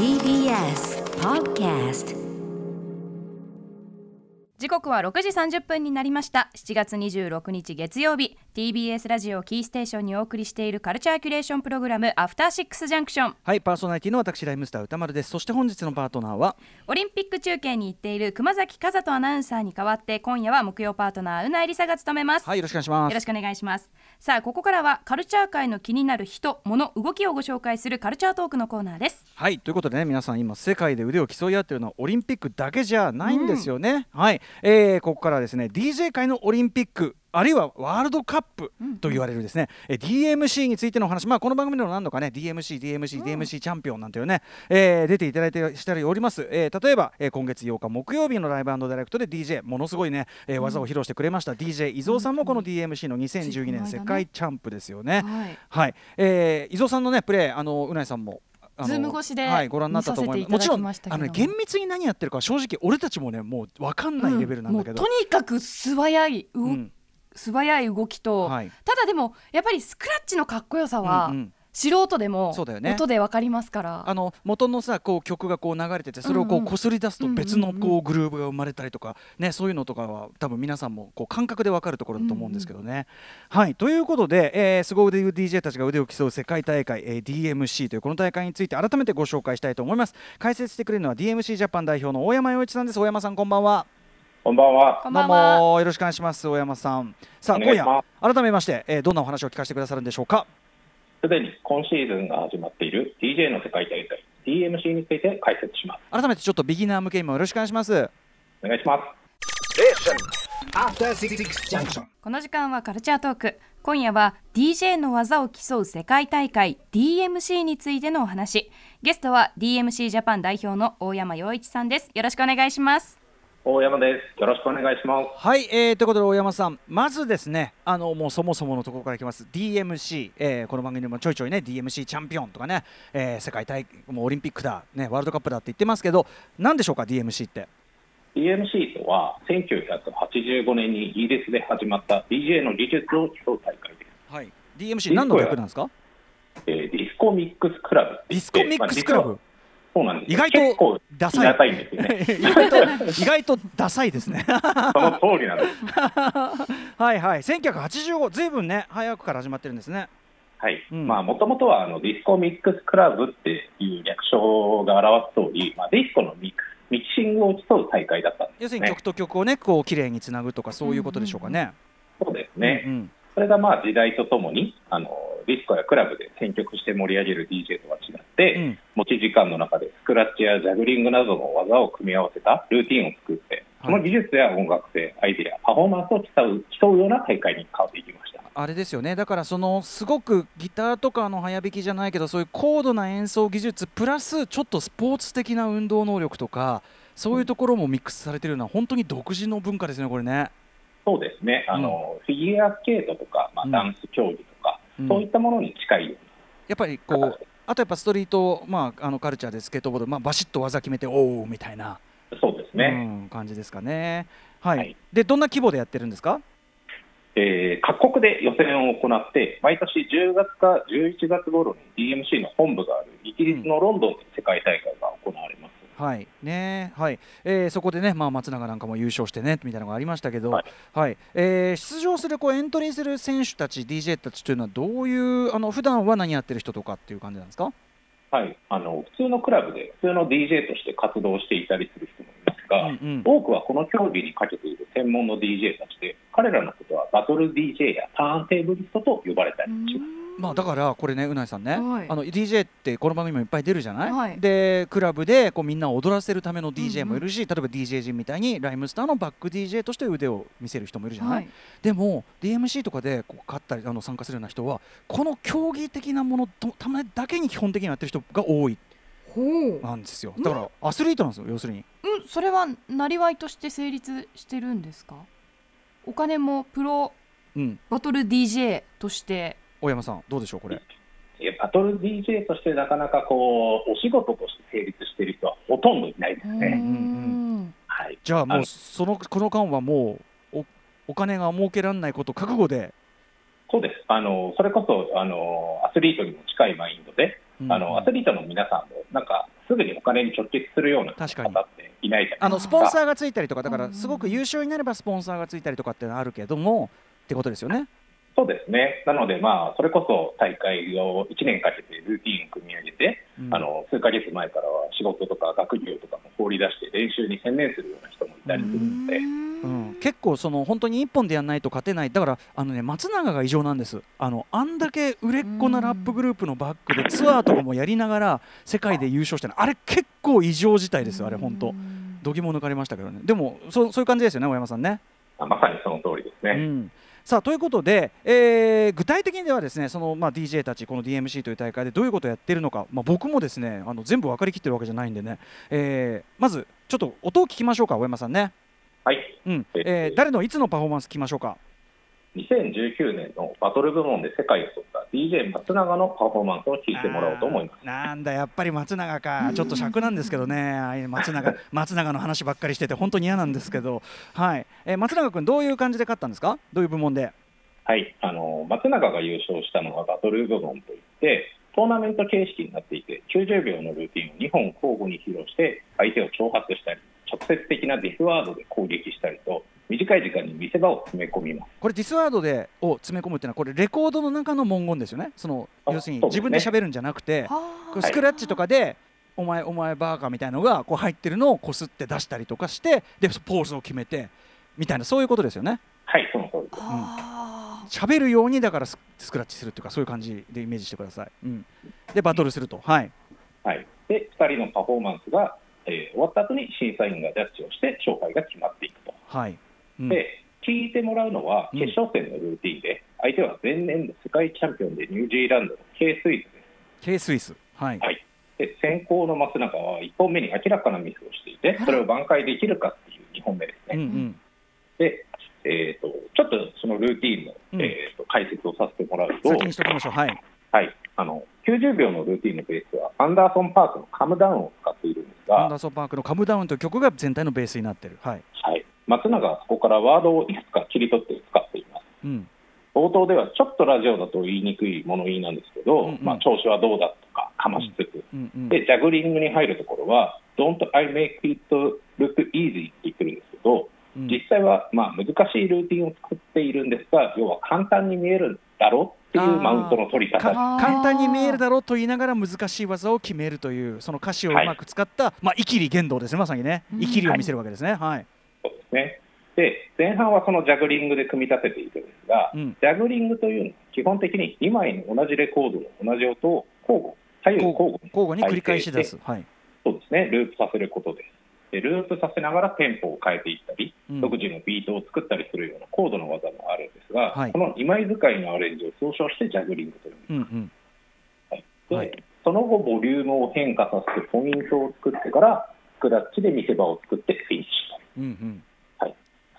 TBS Podcast 時刻は6時30分になりました。7月26日月曜日。TBS ラジオキーステーションにお送りしているカルチャーキュレーションプログラムアフターシックスジャンクションはいパーソナリティの私ライムスター歌丸です。そして本日のパートナーはオリンピック中継に行っている熊崎和人アナウンサーに代わって今夜は木曜パートナーうなえりさが務めます、はいよろしくお願いします。よろしくお願いします。さあここからはカルチャー界の気になる人物動きをご紹介するカルチャートークのコーナーです。はいということでね皆さん今世界で腕を競い合っているのはオリンピックだけじゃないんですよね、はい、えー、ここからですね DJ 界のオリンピックあるいはワールドカップと言われるですね、え DMC についてのお話、まあ、この番組でも何度かね DMC、DMC、DMC チャンピオンなんていうね、えー出ていただいてしております、えー例えば、えー今月8日木曜日のライブダイレクトで DJ ものすごいね、えー技を披露してくれました、DJ 伊蔵さんもこの DMC の2012年世界チャンプですよね。はい。はい、えー伊蔵さんのねプレーあのうないさんも。ズーム越しではい、ご覧になったと思います。も。ちろんあの、ね、厳密に何やってるか正直俺たちもねもう分かんないレベルなんだけど、もうとにかく素早い動うん。素早い動きと、はい。ただでもやっぱりスクラッチのかっこよさは、うんうん素人でもそうだよね音でわかりますからあの元のさこう曲がこう流れててそれをこうんううんこすり出すと別のうんうんこうグルーブが生まれたりとかねそういうのとかは多分皆さんもこう感覚でわかるところだと思うんですけどね。はいということで、えー、凄腕 DJ たちが腕を競う世界大会、えー DMC というこの大会について改めてご紹介したいと思います。解説してくれるのは DMC ジャパン代表の大山洋一さんです。大山さんこんばんは。こんばんは。こんどうばんはもよろしくお願いします大山さん。さあ今夜改めまして、えーどんなお話を聞かせてくださるんでしょうか？すでに今シーズンが始まっている DJ の世界大会 DMC について解説します。改めてちょっとビギナー向けにもよろしくお願いします。お願いします。After Six Junction. この時間はカルチャートーク今夜は DJ の技を競う世界大会 DMC についてのお話ゲストは DMC ジャパン代表の大山洋一さんですよろしくお願いします大山です。よろしくお願いします。はい、えー、ということで大山さんまずですねあのもうそもそものところからいきます DMC、えーこの番組でもちょいちょいね DMC チャンピオンとかね、えー世界大もうオリンピックだ、ね、ワールドカップだって言ってますけど何でしょうか DMC って？DMC とは1985年にイギリスで始まった DJ の技術を競う大会です。はい DMC 何の略なんですか？えーディスコミックスクラブディス。コミックスクラブまあそうなんです。意外とダサいダサいね。意外と意外とダサいですね その通りなんです。はいはい1985ずいぶんね早くから始まってるんですねはい。うんまあ、もともとはあのディスコミックスクラブっていう略称が表す通り、まあ、ディスコのミックスミキシングを競う大会だったんです、ね。要するに曲と曲をねこう綺麗につなぐとかそういうことでしょうかね、そうですね。うんうんそれがまあ時代とともにあのディスコやクラブで選曲して盛り上げる DJ とは違って、うん。持ち時間の中でスクラッチやジャグリングなどの技を組み合わせたルーティンを作って、その技術や音楽性、アイデア、パフォーマンスを競う競うような大会に変わっていきました。あれですよね。だからそのすごくギターとかの早弾きじゃないけどそういう高度な演奏技術プラスちょっとスポーツ的な運動能力とかそういうところもミックスされてるのは本当に独自の文化ですねこれね。そうですね、あのフィギュアスケートとか、まあ、うん。ダンス競技そういったものに近いやっぱりこなうあとやっぱストリート、まあ、あのカルチャーでスケートボード、まあ、バシッと技決めておおみたいな、そうですね。うん、感じですかね。はい、はいでどんな規模でやってるんですか？えー各国で予選を行って、毎年10月か11月頃に DMC の本部があるイギリスのロンドンで世界大会が行われます。はい。ねはい。えーそこでね、まあ、松永なんかも優勝してねみたいなのがありましたけど、ははい。いえー出場するこうエントリーする選手たち DJ たちというのはどういうあの普段は何やってる人とかっていう感じなんですか？はい、あの普通のクラブで普通の DJ として活動していたりする人もいますが、うんうん。多くはこの競技にかけている専門の DJ たちで、彼らのことはバトル DJ やターンテーブリストと呼ばれたりします。まあ、だからこれねうないさんね、はい。あの DJ ってこの番組もいっぱい出るじゃない、はい。でクラブでこうみんなを踊らせるための DJ もいるし、う例えば DJ 陣みたいにライムスターのバック DJ として腕を見せる人もいるじゃない、はい。でも DMC とかでこう勝ったりあの参加するような人はこの競技的なものとためだけに基本的にやってる人が多い。ほう。なんですよ。だからアスリートなんですよ要するに。うん、それはなりわいとして成立してるんですか？お金もプロうん。バトル DJ として大山さんどうでしょうこれ？バトル DJ としてなかなかこうお仕事として成立している人はほとんどいないですね。んはい、じゃあもうそのこの間はもうおお金が儲けられないこと覚悟で、そうです。あのそれこそあのアスリートにも近いマインドで、うんあのアスリートの皆さんもなんかすぐにお金に直結するような方確かに。っていないじゃあないですか。のスポンサーがついたりとかだかうんらすごく優秀になればスポンサーがついたりとかっていうのはあるけどもってことですよね。そうですね。なので、まあ、それこそ大会を1年かけてルーティンを組み上げて、うん。あの数ヶ月前からは仕事とか学業とかも放り出して練習に専念するような人もいたりするので、うん、結構その本当に一本でやらないと勝てない。だからあのね松永が異常なんです。あのあんだけ売れっ子なラップグループのバックでツアーとかもやりながら世界で優勝してる。あれ結構異常事態です。よあれ本当。度肝抜かれましたけどね。でもそうそういう感じですよね大山さんね。まあまさにその通りですね。うんさあということで、えー具体的にではですねその、まあ、DJ たちこの DMC という大会でどういうことをやってるのか、まあ、僕もですねあの全部分かりきってるわけじゃないんでね、えーまずちょっと音を聞きましょうか大山さんね、はい。うん。えー誰のいつのパフォーマンス聞きましょうか2019年のバトル部門で世界を取った DJ 松永のパフォーマンスを聞いてもらおうと思います。なんだやっぱり松永かちょっと尺なんですけどねああいう松永松永の話ばっかりしてて本当に嫌なんですけどはい、えー松永君どういう感じで勝ったんですかどういう部門ではい、あの松永が優勝したのはバトル部門といって、トーナメント形式になっていて、90秒のルーティンを2本交互に披露して、相手を挑発したり、直接的なディスワードで攻撃したりと、短い時間に見せ場を詰め込みます。これディスワードでを詰め込むっていうのはこれレコードの中の文言ですよね。そのあ要するに自分で喋るんじゃなくてこれスクラッチとかで、お前お前バーカみたいのがこう入ってるのをこすって出したりとかしてでポーズを決めてみたいなそういうことですよね。はい、その通りです。喋るようにだからススクラッチするっていうかそういう感じでイメージしてください、うん、でバトルすると。はい。はい、で、2人のパフォーマンスが、えー終わった後に審査員がジャッジをして、勝敗が決まっていくと。はい、うんで、聞いてもらうのは、うん。決勝戦のルーティンで、相手は前年の世界チャンピオンでニュージーランドの K スイスです。K スイス。はい、はい、で先行の松永は1本目に明らかなミスをしていて、それを挽回できるかっていう2本目ですね。うんうん。で、えーと、ちょっとそのルーティンの、うん。えーと解説をさせてもらうと、先にしときましょう。はい。はい、あの90秒のルーティンのベースは、アンダーソン・パークのカムダウンを使っているんですがアンダ、ーソンパークのカムダウンという曲が全体のベースになってる。はい、はい、松永はそこからワードをいくつか切り取って使っています。うん。冒頭ではちょっとラジオだと言いにくい物言いなんですけど、うんうん。まあ、調子はどうだとかかましつつ、うんうんで、ジャグリングに入るところは、Don't I make it look easy って言ってるんですけど、うん。実際はまあ難しいルーティンを作っているんですが、要は簡単に見えるだろうっていうマウントの取り方。簡単に見えるだろうと言いながら難しい技を決めるというその歌詞をうまく使った、まあイキリ言動ですねまさにね。うん。イキリを見せるわけですね。はい、そうですね。で、前半はそのジャグリングで組み立てているんですが、うん。ジャグリングというのは基本的に2枚の同じレコードの同じ音を交互、左右交互に交互に繰り返し出す。はい、そうですね、ループさせることで。す。でループさせながらテンポを変えていったり、うん。独自のビートを作ったりするような高度な技もあるんですが、はい。この2枚使いのアレンジを総称してジャグリングというん。うん。うんではい。その後、ボリュームを変化させてポイントを作ってから、スクラッチで見せ場を作ってフィニッシュと。うんうん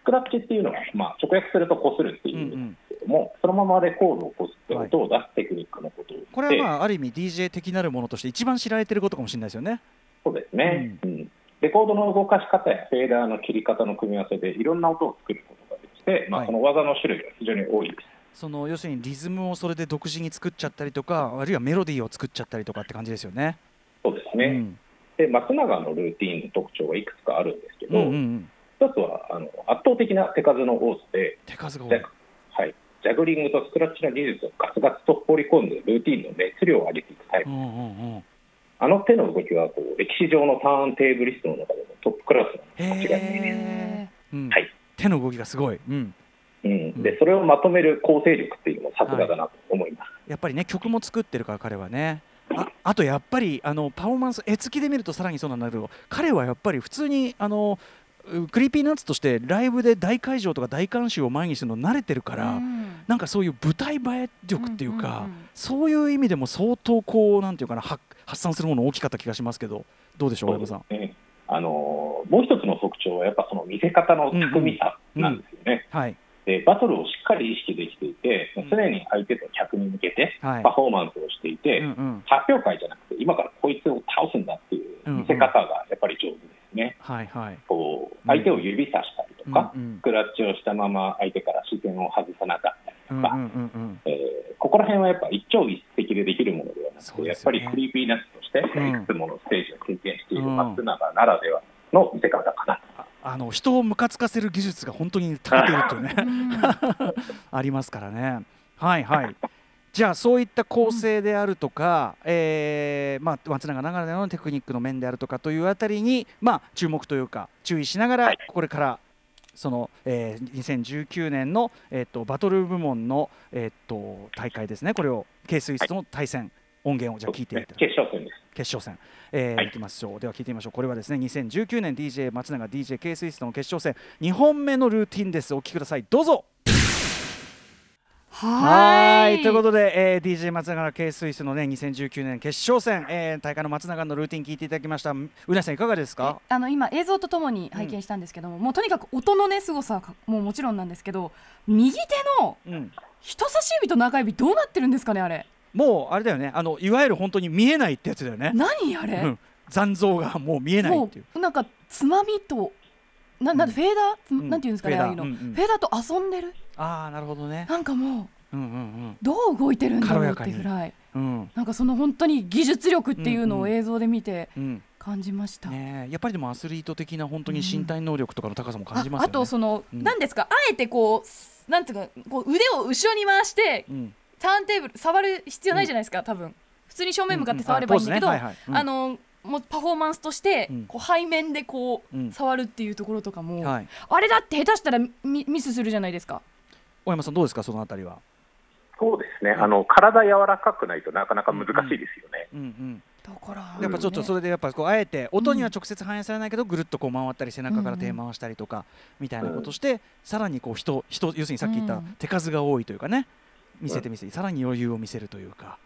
スクラッチっていうのは、まあ、直訳するとこするっていう意味ですけども、そのままレコードをこすって音を出すテクニックのことを言って、これはまあある意味 DJ 的なるものとして一番知られてることかもしれないですよね。そうですね、うん。レコードの動かし方やフェーダーの切り方の組み合わせでいろんな音を作ることができて、まあ、はい。この技の種類が非常に多い。です。その要するにリズムをそれで独自に作っちゃったりとかあるいはメロディーを作っちゃったりとかって感じですよね。そうですね、うん。で松永のルーティンの特徴はいくつかあるんですけど、うんうんうん、一つはあの圧倒的な手数の多さで、手数が。はい、ジャグリングとスクラッチの技術をガツガツと放り込んでルーティンの熱量を上げていくタイプ、うんうんうん。あの手の動きはこう歴史上のターンテーブリストの中でもトップクラスなの間違いです。うん。はい。手の動きがすごい、うん、うん、でそれをまとめる構成力っていうのもさすがだなと思います。やっぱりね曲も作ってるから彼はね。ああとやっぱりあのパフォーマンス絵付きで見るとさらにそうなんだけど彼はやっぱり普通にあのう Creepy Nuts としてライブで大会場とか大観衆を前にするの慣れてるから、うん。なんかそういう舞台映え力っていうか、うんうんうん。そういう意味でも相当こうなんていうかな発発散するもの大きかった気がしますけどどうでしょうそう親御さん？あのもう一つの特徴はやっぱその見せ方の巧みさなんですよね。はいでバトルをしっかり意識できていて、うん。常に相手と客に向けてはい。パフォーマンスをしていて、うんうん。発表会じゃなくて今からこいつを倒すんだっていう見せ方がやっぱり上手ですね。はいはい。こう相手を指さしたりとか、うんうんスクラッチをしたまま相手から視線を外さなかったりとか、うんうんうんうん。えーここら辺はやっぱ一朝一夕でできるものではなくて、やっぱり Creepy Nuts としてうん。いくつものステージを経験る松永ならではの見せ方かな。と。ああの人をムカつかせる技術が本当に長けているというね。うん。ありますからね。はいはい。じゃあそういった構成であるとか、えーまあ、松永ながらでのテクニックの面であるとかというあたりに、まあ、注目というか注意しながらはい。これからその、えー2019年の、えー、とバトル部門の、えー、と大会ですね。これを K スイスとの対戦、音源をじゃあ聞いていただき決勝戦です。決勝戦、えーはい。いきましょう。では聞いてみましょう。これはですね2019年 DJ 松永 DJ K スイスとの決勝戦。2本目のルーティンです。お聞きください。どうぞ。はーい。ということで、えー DJ 松永 K スイスのね2019年決勝戦、えー大会の松永のルーティン聞いていただきました。うなさんいかがですか？あの今映像とともに拝見したんですけども、もうとにかく音のね凄さもうもちろんなんですけど右手のうん。人差し指と中指どうなってるんですかねあれもうあれだよね。あのいわゆる本当に見えないってやつだよね、何あれ、うん、残像がもう見えないもっていう。うなんかつまみとななんでフェーダー、つん。なんていうんですかねフェーああいうの、ダーうんうん。フェーダーと遊んでる？ああなるほどね。なんかもううんうんどう動いてるんだろうってぐらいうんうん。なんかその本当に技術力っていうのうんうんを映像で見てうん。感じました、ねえやっぱりでもアスリート的な本当に身体能力とかの高さも感じますよあね。あとその、うん。なんですか？あえてこうなんていうかこう腕を後ろに回してうんターンテーブル触る必要ないじゃないですか、多分。普通に正面向かって触ればいいんだけど、うんうんあね。はいはい。うん。あのもうパフォーマンスとして、うん。こう背面でこう、うん。触るっていうところとかも、はい。あれだって下手したらミミスするじゃないですか。大山さんどうですかそのあたりは？そうですね、あの体柔らかくないとなかなか難しいですよね。うん。うん。だからやっぱちょっとそれでやっぱこうあえて音には直接反映されないけどぐるっとこう回ったり背中から手回したりとかみたいなことしてさらにこう人人要するにさっき言ったうん。手数が多いというかね見せて見せてさらに余裕を見せるというか。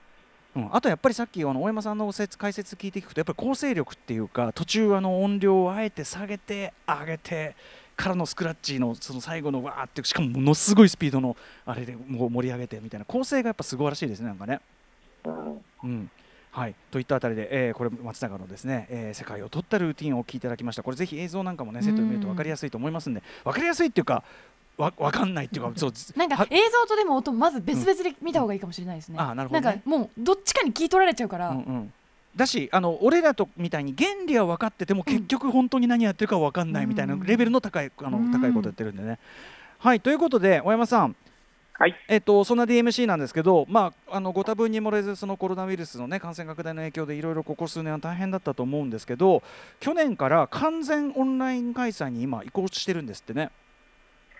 うん、あとやっぱりさっきあの大山さんの説解説聞いていくとやっぱり構成力っていうか途中あの音量をあえて下げて上げてからのスクラッチのその最後のわーってしかもものすごいスピードのあれでもう盛り上げてみたいな構成がやっぱすごいらしいですねなんかね。うん。うん。はい、といったあたりで、えーこれ松永のですね、えー世界を取ったルーティンをお聞きいただきました。これぜひ映像なんかもねセットで見ると分かりやすいと思いますんで分かりやすいっていうかわ分かんないっていうかそうはなんか映像とでも音まず別々で見た方がいいかもしれないですね。うんあなるほどねんかもうどっちかに聞い取られちゃうから。うんうんだしあの俺らとみたいに原理は分かってても結局本当に何やってるか分かんないみたいなレベルの高いあのうん高いことやってるんでね。はいということで大山さんはい、えっと、そんな DMC なんですけど、まあ、あのご多分に漏れずそのコロナウイルスの、ね、感染拡大の影響でいろいろここ数年は大変だったと思うんですけど去年から完全オンライン開催に今移行してるんですってね。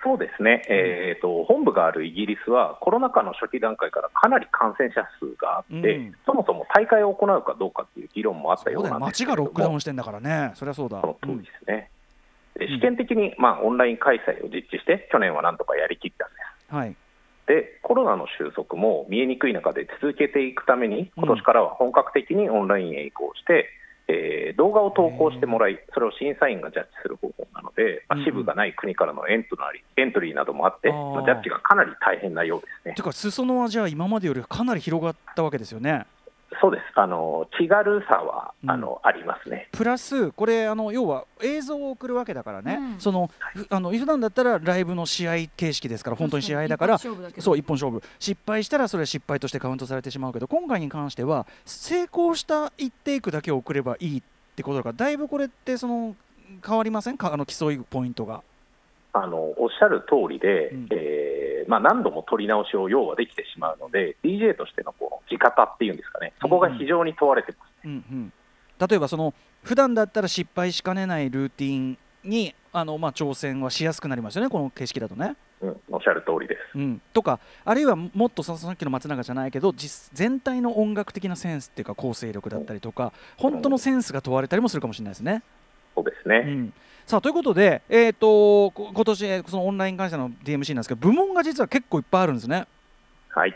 そうですね、えー、と本部があるイギリスは、コロナ禍の初期段階からかなり感染者数があって、うん。そもそも大会を行うかどうかっていう議論もあったよそうなんですけ街がロックダウンンしてんだからね、そりゃそうだ。その通りですね、でうん試験的に、まあ、オンライン開催を実施して、去年はなんとかやりきったんです。うんはい、でコロナの収束も見えにくい中で続けていくために、今年からは本格的にオンラインへ移行して、えー動画を投稿してもらい、それを審査員がジャッジする方法なので、まあ支部がない国からのエントラリーエントリーなどもあって、まあジャッジがかなり大変なようですねて。か裾野はじゃあ今までよりかなり広がったわけですよね。そうです。あの気軽さは、うん。あのありますね。プラスこれあの要は映像を送るわけだからね、うん。そのふあの普段だったらライブの試合形式ですから本当に試合だから一発勝負だけど。そう一本勝負。失敗したらそれは失敗としてカウントされてしまうけど今回に関しては成功した一テイクだけを送ればいいってことだからだいぶこれってその変わりません？かあの競いポイントが。あのおっしゃる通りで、うんえーまあ、何度も取り直しを要はできてしまうので、DJ としてのこの地方っていうんですかね、そこが非常に問われてます。うんうん、例えばその普段だったら失敗しかねないルーティンにあの、まあ、挑戦はしやすくなりますよねこの形式だとね。うん、おっしゃる通りです。うん、とかあるいはもっとそのさっきの松永じゃないけど実全体の音楽的なセンスっていうか構成力だったりとか本当のセンスが問われたりもするかもしれないですね。そうですね。うん、さあということで、えー、とこ今年えーそのオンライン開催の DMC なんですけど部門が実は結構いっぱいあるんですね。はい、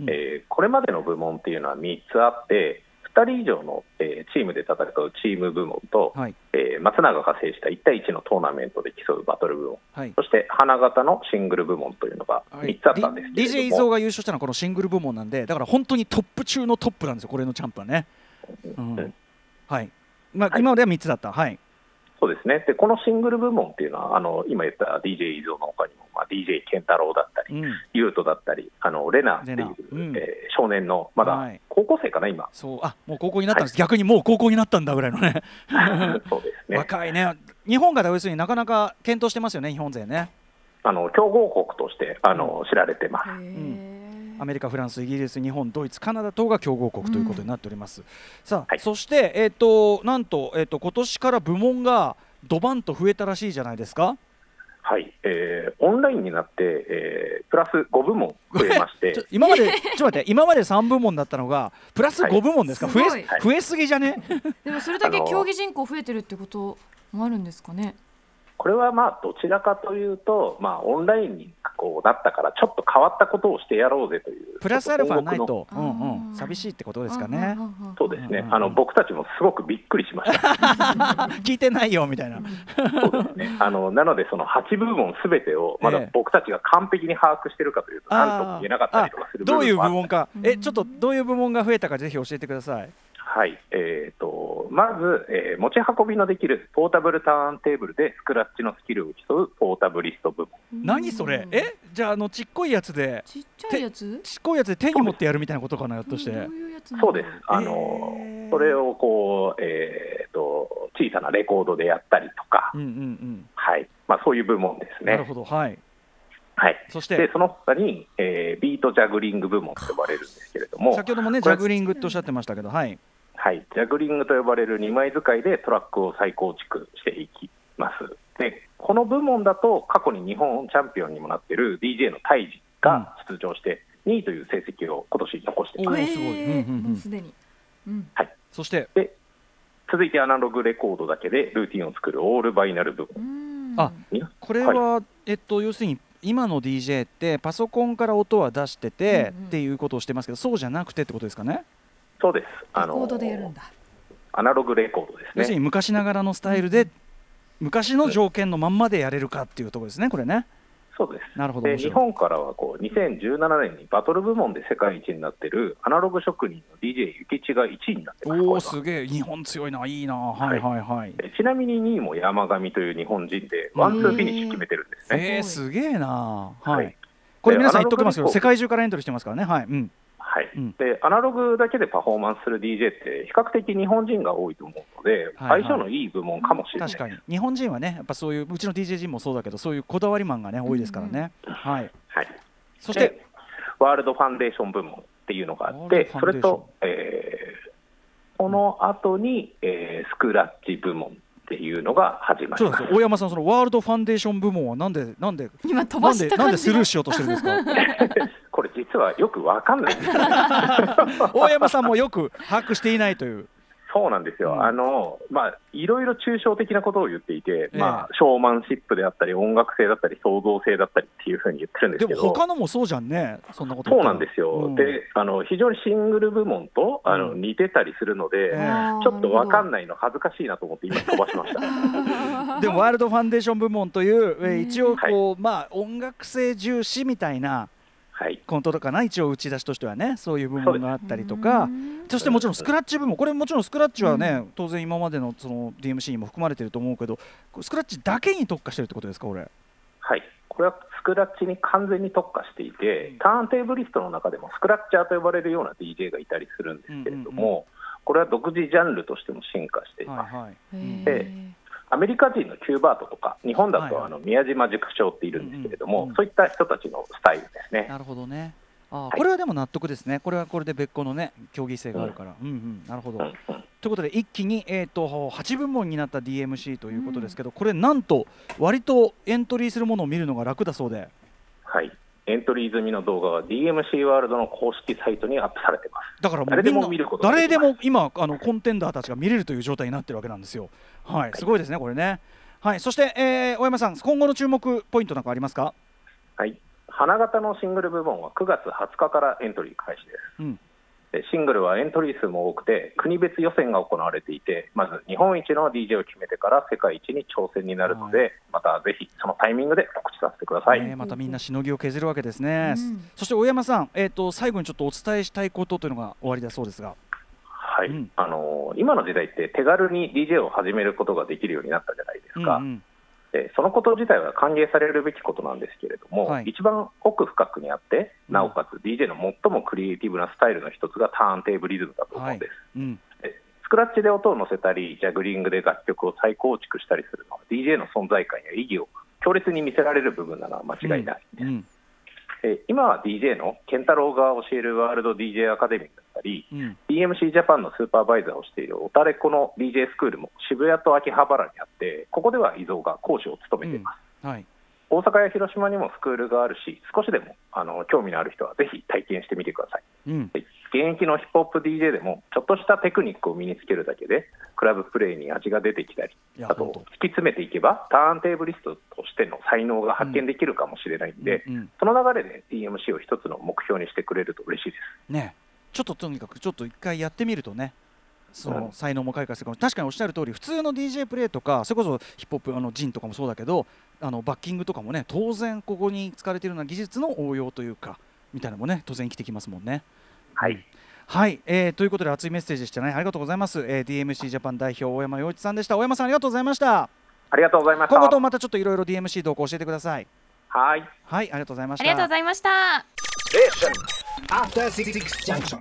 うん。えーこれまでの部門っていうのは3つあって、2人以上の、えーチームで戦うチーム部門と、はい。えー松永が制した1対1のトーナメントで競うバトル部門、はい。そして花形のシングル部門というのがはい。3つあったんですけれども、D- DJ 伊蔵が優勝したのはこのシングル部門なんでだから本当にトップ中のトップなんですよこれのチャンプはね。うん。うん。はい。まあはい今までは3つだった。はいそうですね。でこのシングル部門っていうのは、あの今言った DJ 伊蔵の他にも、まあ、DJ 健太郎だったり、うん。ユートだったり、あのレナっていう、うん。えー少年の、まだはい。高校生かな、今、そう。あもう高校になったんです、逆にもう高校になったんだぐらいのね。そうですね、若いね。日本が要するになかなか検討してますよね日本勢ね。あの強豪国としてあの知られてます。アメリカ、フランス、イギリス、日本、ドイツ、カナダ等が強豪国ということになっております。さあ、はいそして、えっ、と、なんと、えっ、と、今年から部門がドバンと増えたらしいじゃないですか。はい、えーオンラインになって、えープラス5部門増えまして今まで、ちょっと待って、今まで3部門だったのが、プラスはい5部門ですか？す増ごいえ、増えすぎじゃね？でもそれだけ競技人口増えてるってこともあるんですかね？これはまあどちらかというと、まあ、オンラインにこうなったから、ちょっと変わったことをしてやろうぜという、プラスアルファないと、うんうあん、ー寂しいってことですかね。うんうんうんうんそうですね、あの僕たちもすごくびっくりしました。聞いてないよみたいな。そうですね、あのなので、その8部門すべてを、まだええ僕たちが完璧に把握しているかというと、なんとも言えなかったりとかする部どういう部門か、え、ちょっとどういう部門が増えたか、ぜひ教えてください。はいえー、とまず、えー持ち運びのできるポータブルターンテーブルでスクラッチのスキルを競うポータブリスト部門。何それ、え、じゃあ、あのちっこいやつで。ちっちゃいやつ？ちっこいやつで手に持ってやるみたいなことかな、ひょっとして。そうです、あのえーそれをこう、えー、と小さなレコードでやったりとか、うんうんうん。はいまあ、そういう部門ですね。なるほど、はい。はい、そして？でその他に、えービートジャグリング部門と呼ばれるんですけれども、先ほどもね、ジャグリングっておっしゃってましたけど、はい。はい、ジャグリングと呼ばれる2枚使いでトラックを再構築していきます。でこの部門だと過去に日本チャンピオンにもなっている DJ の泰治が出場して2位という成績を今年残しています。おーすごい。へーうんうんうん。もうすでに。うん。そして、で続いてアナログレコードだけでルーティンを作るオールバイナル部門。うん。あにこれは、えっと、要するに、今の DJ ってパソコンから音は出してて、うんうん。っていうことをしてますけどそうじゃなくてってことですかね？そうです。あレコードでやるんだ。アナログレコードです要するにね。昔ながらのスタイルで、昔の条件のまんまでやれるかっていうところですねこれね。そうです。なるほど日本からはこう2017年にバトル部門で世界一になっているアナログ職人の DJ ゆきちが1位になってます。おおすげえ。日本強いないいな。はい。はいはい、でちなみに2位も山上という日本人でワンツーフィニッシュ決めてるんですね。えー、すげえな。はい、はい。これ皆さん言っときますけど世界中からエントリーしてますからね。はい。うんはい。うん。でアナログだけでパフォーマンスする DJ って比較的日本人が多いと思うので、はいはい。相性のいい部門かもしれない。確かに。日本人はねやっぱそういううちの DJ 陣もそうだけどそういうこだわりマンがね多いですからね、はい。はい、そしてでワールドファンデーション部門っていうのがあってそれと、えーこの後に、えースクラッチ部門っていうのが始まります。そうですよ。大山さんそのワールドファンデーション部門はなんでなんで今飛ばなんでした感じが。なんでスルーしようとしてるんですか？実はよくわかんない。大山さんもよく把握していないという。そうなんですよ、うん。あのまあ、いろいろ抽象的なことを言っていて、ええ。まあ、ショーマンシップであったり、音楽性だったり、創造性だったりっていうふうに言ってるんですでもけど、他のもそうじゃんね。そんなことそうなんですよ、うん。であの非常にシングル部門とあのうん。似てたりするので、ええ。ちょっとわかんない。の恥ずかしいなと思って、今、飛ばしました。でもワールドファンデーション部門という、一応こう、まあ音楽性重視みたいなはい。コントロかな？一応打ち出しとしてはね。そういう部門があったりとか。そしてもちろんスクラッチ部門これもちろんスクラッチはね、当然今までのその DMC にも含まれてると思うけどスクラッチだけに特化してるってことですかこれ？はい、これはスクラッチに完全に特化していて、ターンテーブリストの中でもスクラッチャーと呼ばれるような DJ がいたりするんですけれども、うん。うん。これは独自ジャンルとしても進化しています。はいはい。でアメリカ人のキューバートとか、日本だとあの宮島塾長っているんですけれども、そういった人たちのスタイルですね。なるほどね。あこれはでも納得ですね。これはこれで別個のね競技性があるから、うん、うん。なるほど、うんうん。ということで一気に、えー、と8部門になった DMC ということですけど、これなんと割とエントリーするものを見るのが楽だそうで。はい、エントリー済みの動画は DMC ワールドの公式サイトにアップされてます。だからもう誰でも誰でも今あのコンテンダーたちが見れるという状態になってるわけなんですよ。はい、すごいですねこれね。はい、そして、えー、大山さん今後の注目ポイントなんかありますか？はい、花形のシングル部門は9月20日からエントリー開始です。うん、でシングルはエントリー数も多くて国別予選が行われていてまず日本一の DJ を決めてから世界一に挑戦になるので、またぜひそのタイミングで告知させてください、ねまたみんなしのぎを削るわけですね。うんそして大山さん、えー、と最後にちょっとお伝えしたいことというのが終わりだそうですが。はい。うん。あのー今の時代って手軽に DJ を始めることができるようになったじゃないですか、うんうん。でそのこと自体は歓迎されるべきことなんですけれども、はい。一番奥深くにあって、なおかつ DJ の最もクリエイティブなスタイルの一つがターンテーブリズムだと思うんです。うん。でスクラッチで音を乗せたり、ジャグリングで楽曲を再構築したりするのは、DJ の存在感や意義を強烈に見せられる部分なのは間違いないです。うんえ今は DJ の健太郎が教えるワールド DJ アカデミーだったり、うん。DMC ジャパンのスーパーバイザーをしているオタレコの DJ スクールも渋谷と秋葉原にあって、ここでは伊蔵が講師を務めています。はい大阪や広島にもスクールがあるし、少しでもあの興味のある人はぜひ体験してみてください。うん。で現役のヒップホップ DJ でも、ちょっとしたテクニックを身につけるだけで、クラブプレイに味が出てきたりあと突き詰めていけば、ターンテーブリストとしての才能が発見できるかもしれないんで、うんうんその流れで DMC を一つの目標にしてくれると嬉しいです。ね。ちょっととにかくちょっと一回やってみるとねそのうん才能も開花するかも確かにおっしゃる通り普通の DJ プレイとかそれこそヒップホップあのジンとかもそうだけどあのバッキングとかもね当然ここに使われているような技術の応用というかみたいなのもね当然生きてきますもんね。はい、はい、えー、ということで熱いメッセージでしたね。ありがとうございます、えー、DMC ジャパン代表大山洋一さんでした。大山さんありがとうございました。ありがとうございました。今後ともまたちょっといろいろ DMC 動向教えてください。はい。はいありがとうございました。ありがとうございました。After Six Junction.